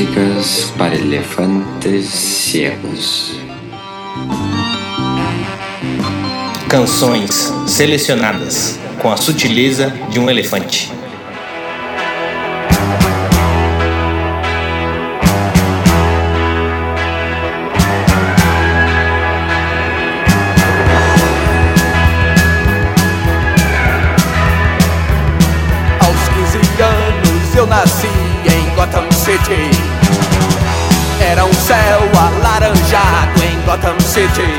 Músicas para elefantes cegos. Canções selecionadas com a sutileza de um elefante. City.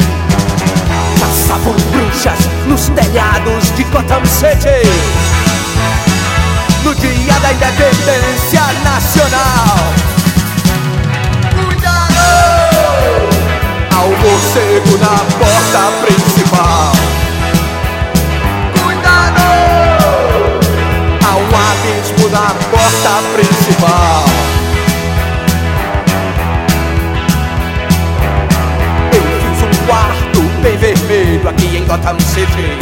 Caçavam bruxas nos telhados de Gotham City. No dia da independência nacional. Cuidado! Ao morcego na porta principal. Cuidado! Um abismo na porta principal. Gotham City.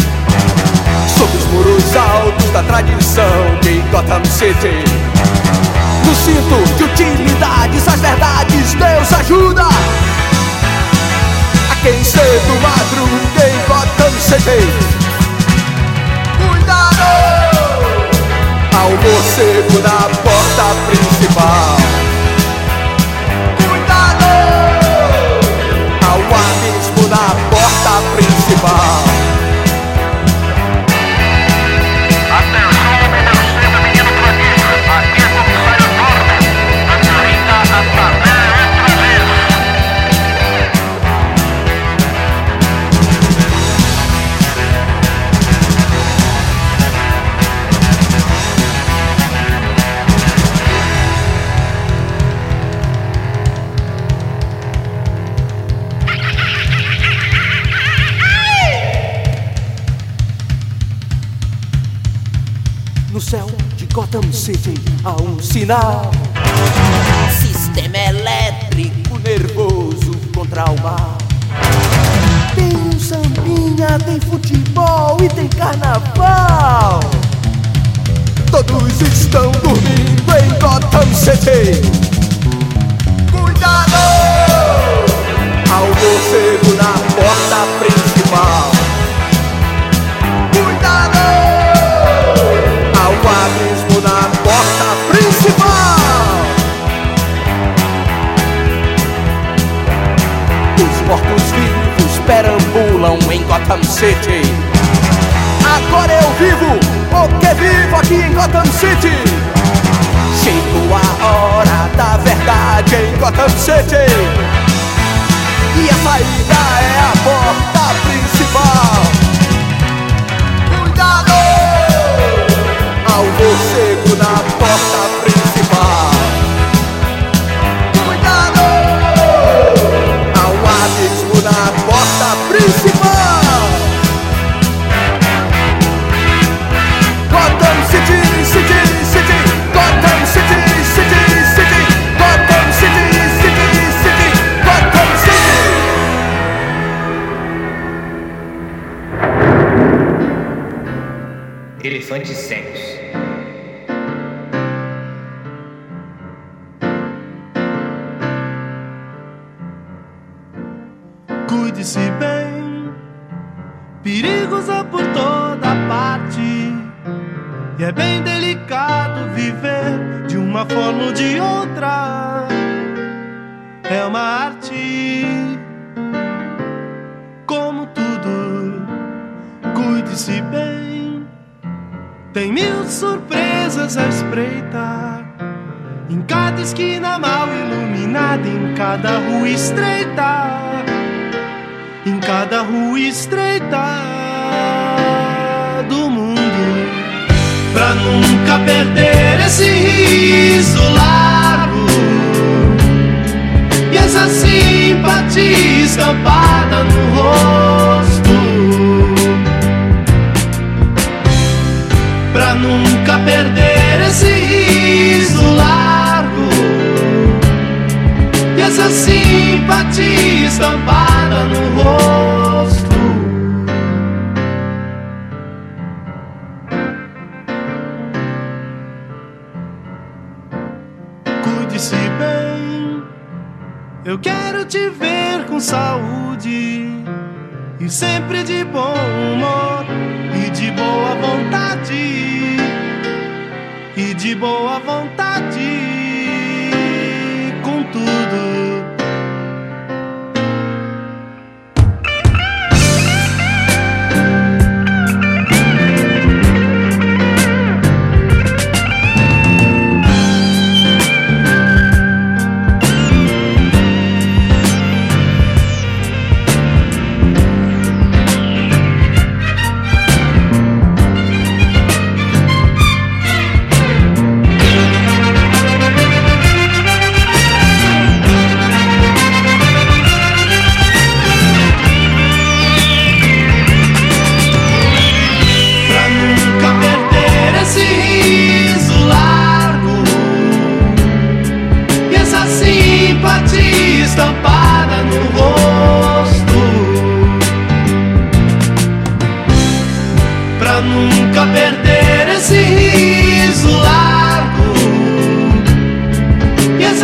Sob os muros altos da tradição de Gotham City. No cinto de utilidades, as verdades, Deus ajuda. A quem cedo madruga em Gotham City. Cuidado! ao morcego na porta principal. Cuidado! Ao abismo na porta principal. Sinal. Sistema elétrico nervoso contra o mal. Tem um sambinha, tem futebol e tem carnaval. Todos estão dormindo em Gotham City. Cuidado! Ao morcego na porta principal. Gotham City. Agora eu vivo, o que vivo aqui em Gotham City. Chegou a hora da verdade em Gotham City. E a saída é a porta principal. Cuidado! Ao morcego na porta Elefantes cegos. Cuide-se bem, perigos há por toda parte. E é bem delicado viver de uma forma ou de outra. É uma arte, como tudo. Cuide-se bem, tem mil surpresas a espreitar. Em cada esquina mal iluminada, em cada rua estreita em cada rua estreita do mundo. Pra nunca perder esse riso largo e essa simpatia estampada no rosto. simpatia estampada no rosto. Cuide-se bem, eu quero te ver com saúde e sempre de bom humor e de boa vontade. E de boa vontade.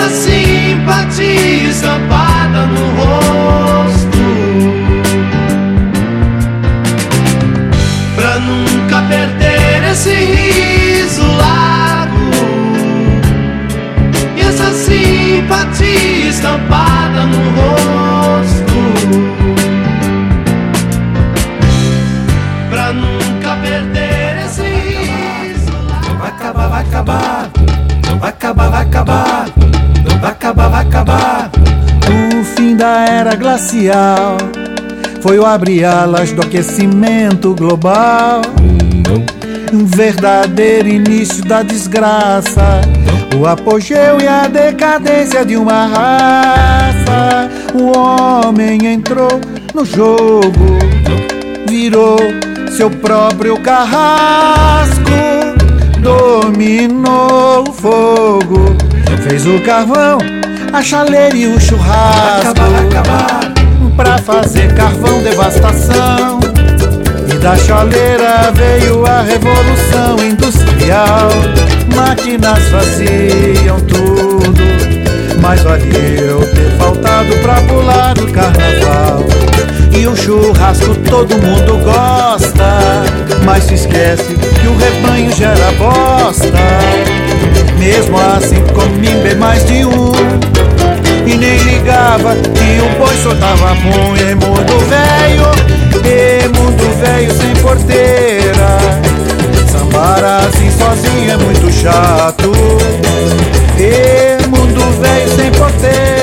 Essa simpatia estampada no rosto Pra nunca perder esse riso largo E essa simpatia estampada no rosto Pra nunca perder esse riso largo Vai acabar, vai acabar. Vai acabar, vai acabar. Acabar. O fim da era glacial foi o abrir alas do aquecimento global. Um verdadeiro início da desgraça. O apogeu e a decadência de uma raça. O homem entrou no jogo, virou seu próprio carrasco dominou o fogo, fez o carvão, a chaleira e o churrasco. Pra fazer carvão, devastação. E da chaleira veio a revolução industrial. Máquinas faziam tudo, mas valeu ter faltado pra pular do carnaval. E o churrasco todo mundo gosta, mas se esquece que o rebanho gera bosta. Mesmo assim comi bem mais de um. E nem ligava que o boi soltava pum E mundo velho, e mundo velho sem porteira. Sambar assim sozinho é muito chato. E mundo velho sem porteira.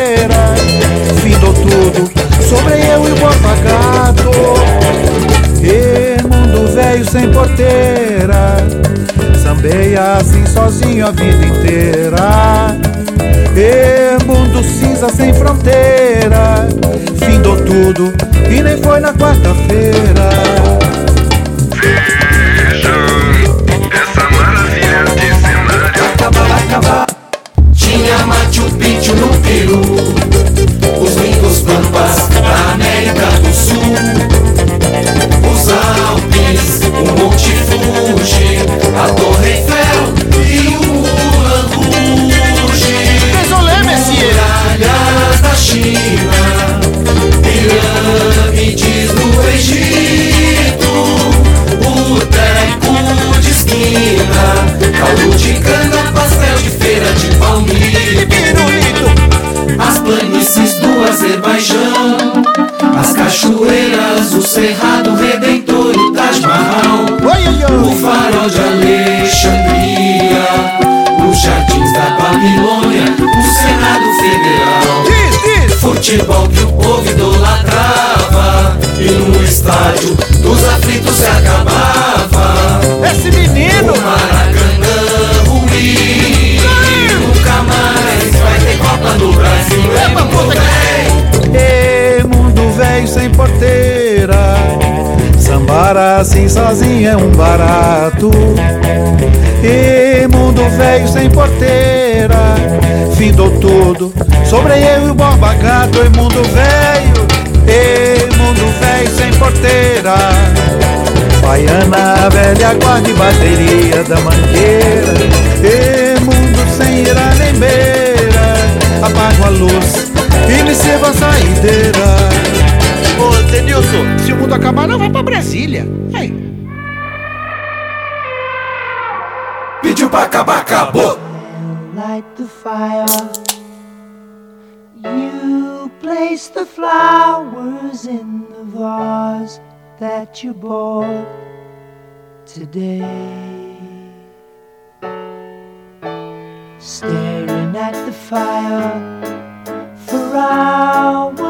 Findou tudo, sobre eu e o Borba-Gato E mundo velho sem porteira Sambei assim sozinho a vida inteira. E mundo cinza sem fronteira. Findou tudo e nem foi na quarta-feira. Essa maravilha de cenário Acabar, Tinha Machu Picchu no Peru Os Lingos Pampas da América do Sul Fuji A Torre Eiffel Futebol que o povo idolatrava E no estádio dos aflitos se acabava. Esse menino O Maracanã ruim Nunca mais vai ter Copa no Brasil É muito bem. E mundo velho sem porteira Sambar assim sozinho é um barato. E mundo velho sem porteira. Findou tudo Sobre eu e o bom Gato E mundo velho E mundo velho sem porteira. Baiana velha guarda bateria da mangueira. E mundo sem ira nem beira. Apago a luz e me sirva a saideira. Denilson, se o mundo acabar, não vai pra Brasília. Aí. Pediu pra acabar, acabou. Light the fire. You place the flowers in the vase that you bought today. Staring at the fire for hours.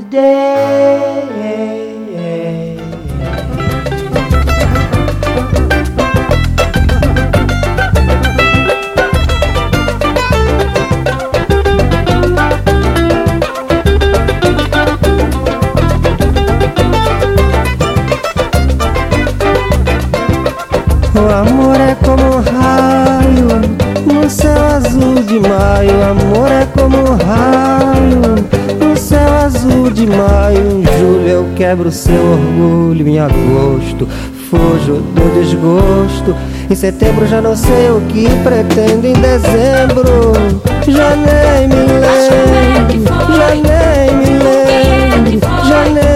Today. O amor é como um raio no céu azul de maio. O amor é como um raio azul de maio. Em julho eu quebro seu orgulho. Em agosto fujo do desgosto. Em setembro já não sei o que pretendo. Em dezembro já nem me lembro. Já nem me lembro. Já nem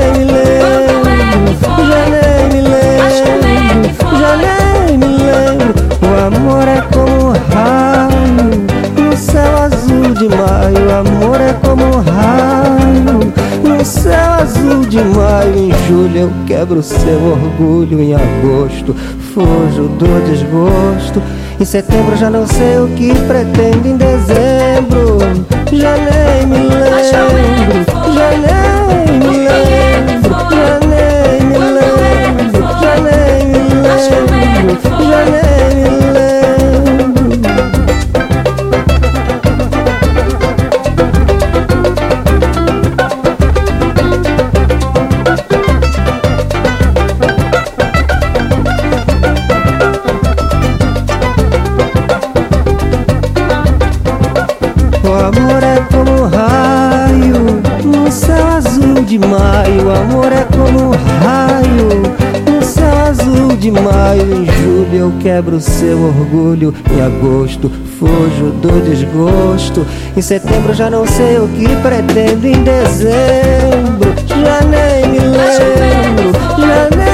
azul de maio. Em julho eu quebro seu orgulho. Em agosto fujo do desgosto. Em setembro já não sei o que pretendo. Em dezembro já nem me lembro. Já nem me lembro. Já nem me lembro. Já nem me lembro. Já nem me lembro. De maio. Em julho eu quebro seu orgulho. Em agosto fujo do desgosto. Em setembro já não sei o que pretendo. Em dezembro já nem me lembro. Já nem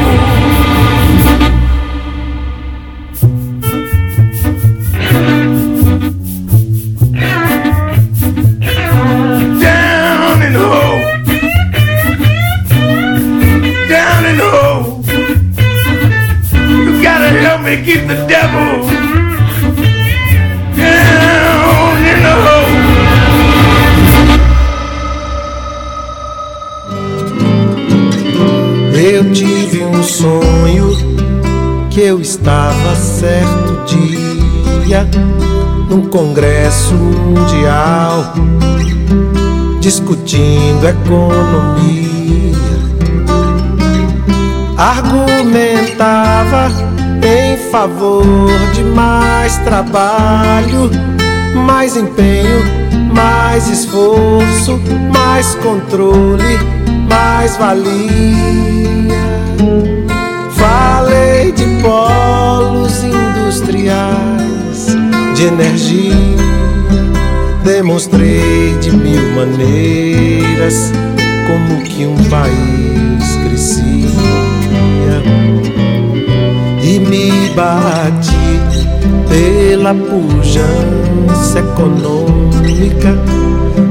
Help me keep the devil down in the hole. Eu tive um sonho que eu estava certo dia num congresso mundial discutindo economia. Argumentava em favor de mais trabalho, mais empenho, mais esforço, mais controle, mais valia. Falei de polos industriais, de energia, demonstrei de mil maneiras como que um país crescia me bati pela pujança econômica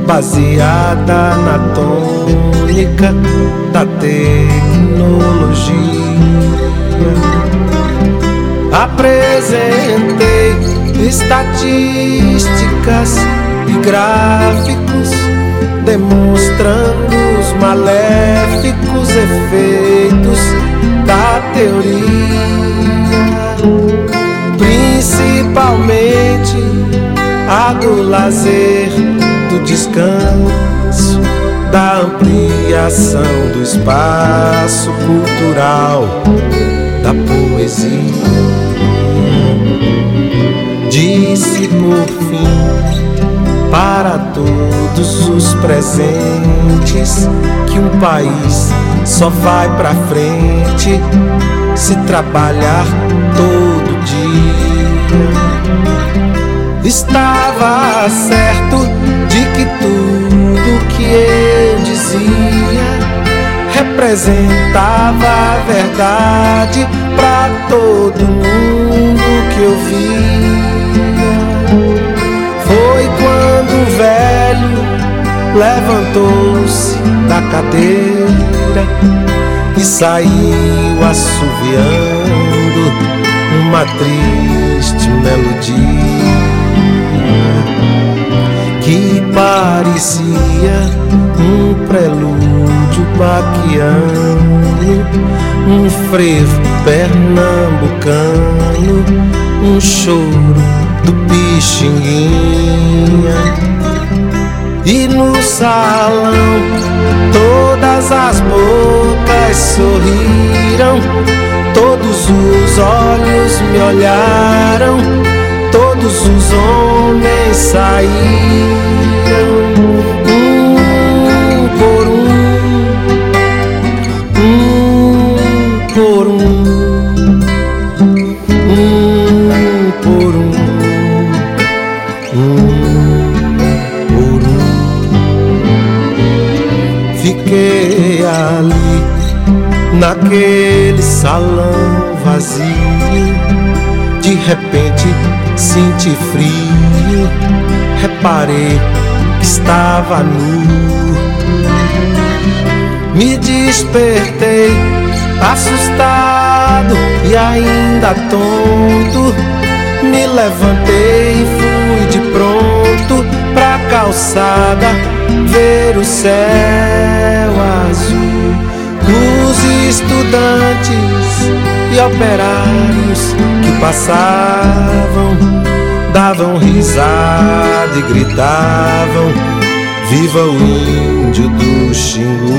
baseada na tônica da tecnologia. Apresentei estatísticas e gráficos demonstrando os maléficos efeitos da teoria, principalmente a do lazer, do descanso, da ampliação do espaço cultural, da poesia. Disse por fim para todos os presentes que um país só vai pra frente se trabalhar todo Estava certo de que tudo que eu dizia representava a verdade pra todo mundo que eu via. Foi quando o velho levantou-se da cadeira e saiu assoviando uma triste melodia que parecia um prelúdio baquiano, um frevo pernambucano, um choro do Pixinguinha. E no salão todas as bocas sorriram, todos os olhos me olharam, todos os homens saíram, estava nu. Me despertei, assustado e ainda tonto. Me levantei e fui de pronto pra calçada ver o céu azul. Os estudantes e operários que passavam davam risada e gritavam: Viva o índio do Xingu!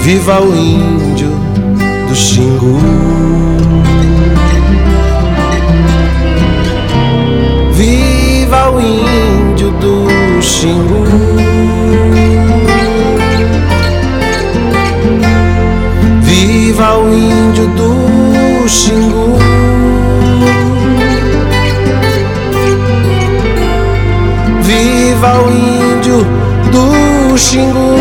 Viva o índio do Xingu! Viva o índio do Xingu! Do Xingu!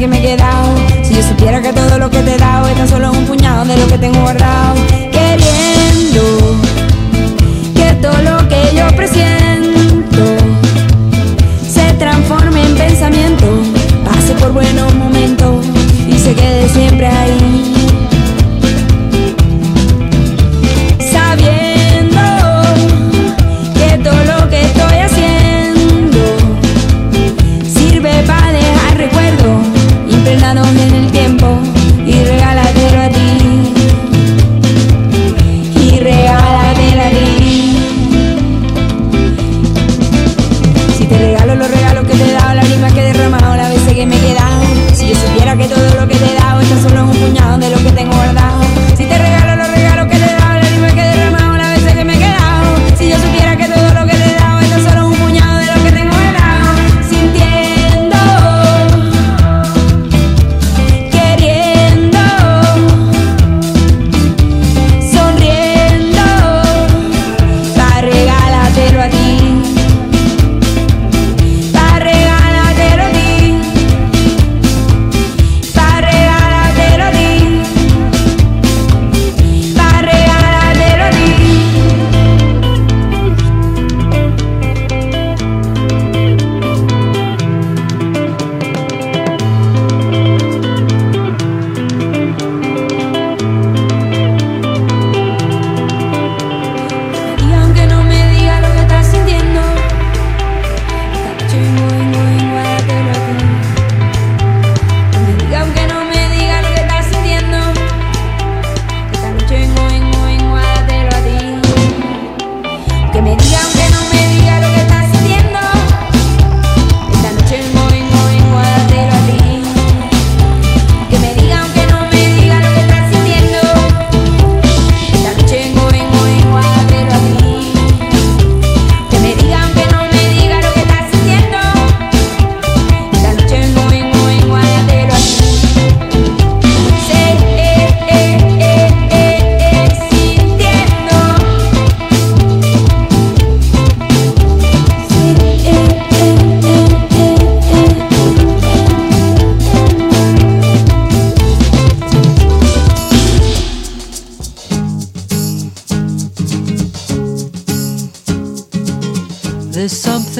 que me he quedado. Si yo supiera que todo lo que te he dado es tan solo un puñado de lo que tengo guardado.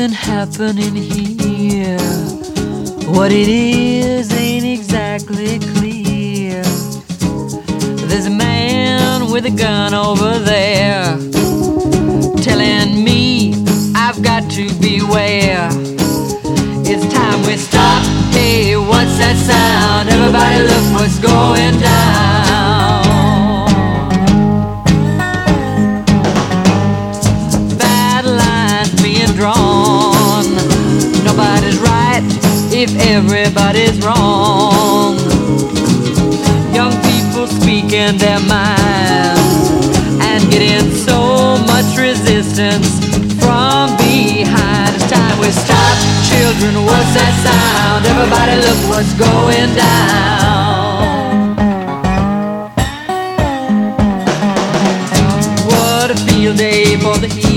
something happening here. What it is ain't exactly clear. There's a man with a gun over there telling me I've got to beware. It's time we stop. Hey, what's that sound? Everybody look what's going down. if everybody's wrong. Young people speaking their minds and getting so much resistance from behind. It's time we stop, children. What's that sound? Everybody, look what's going down. What a field day for the heat.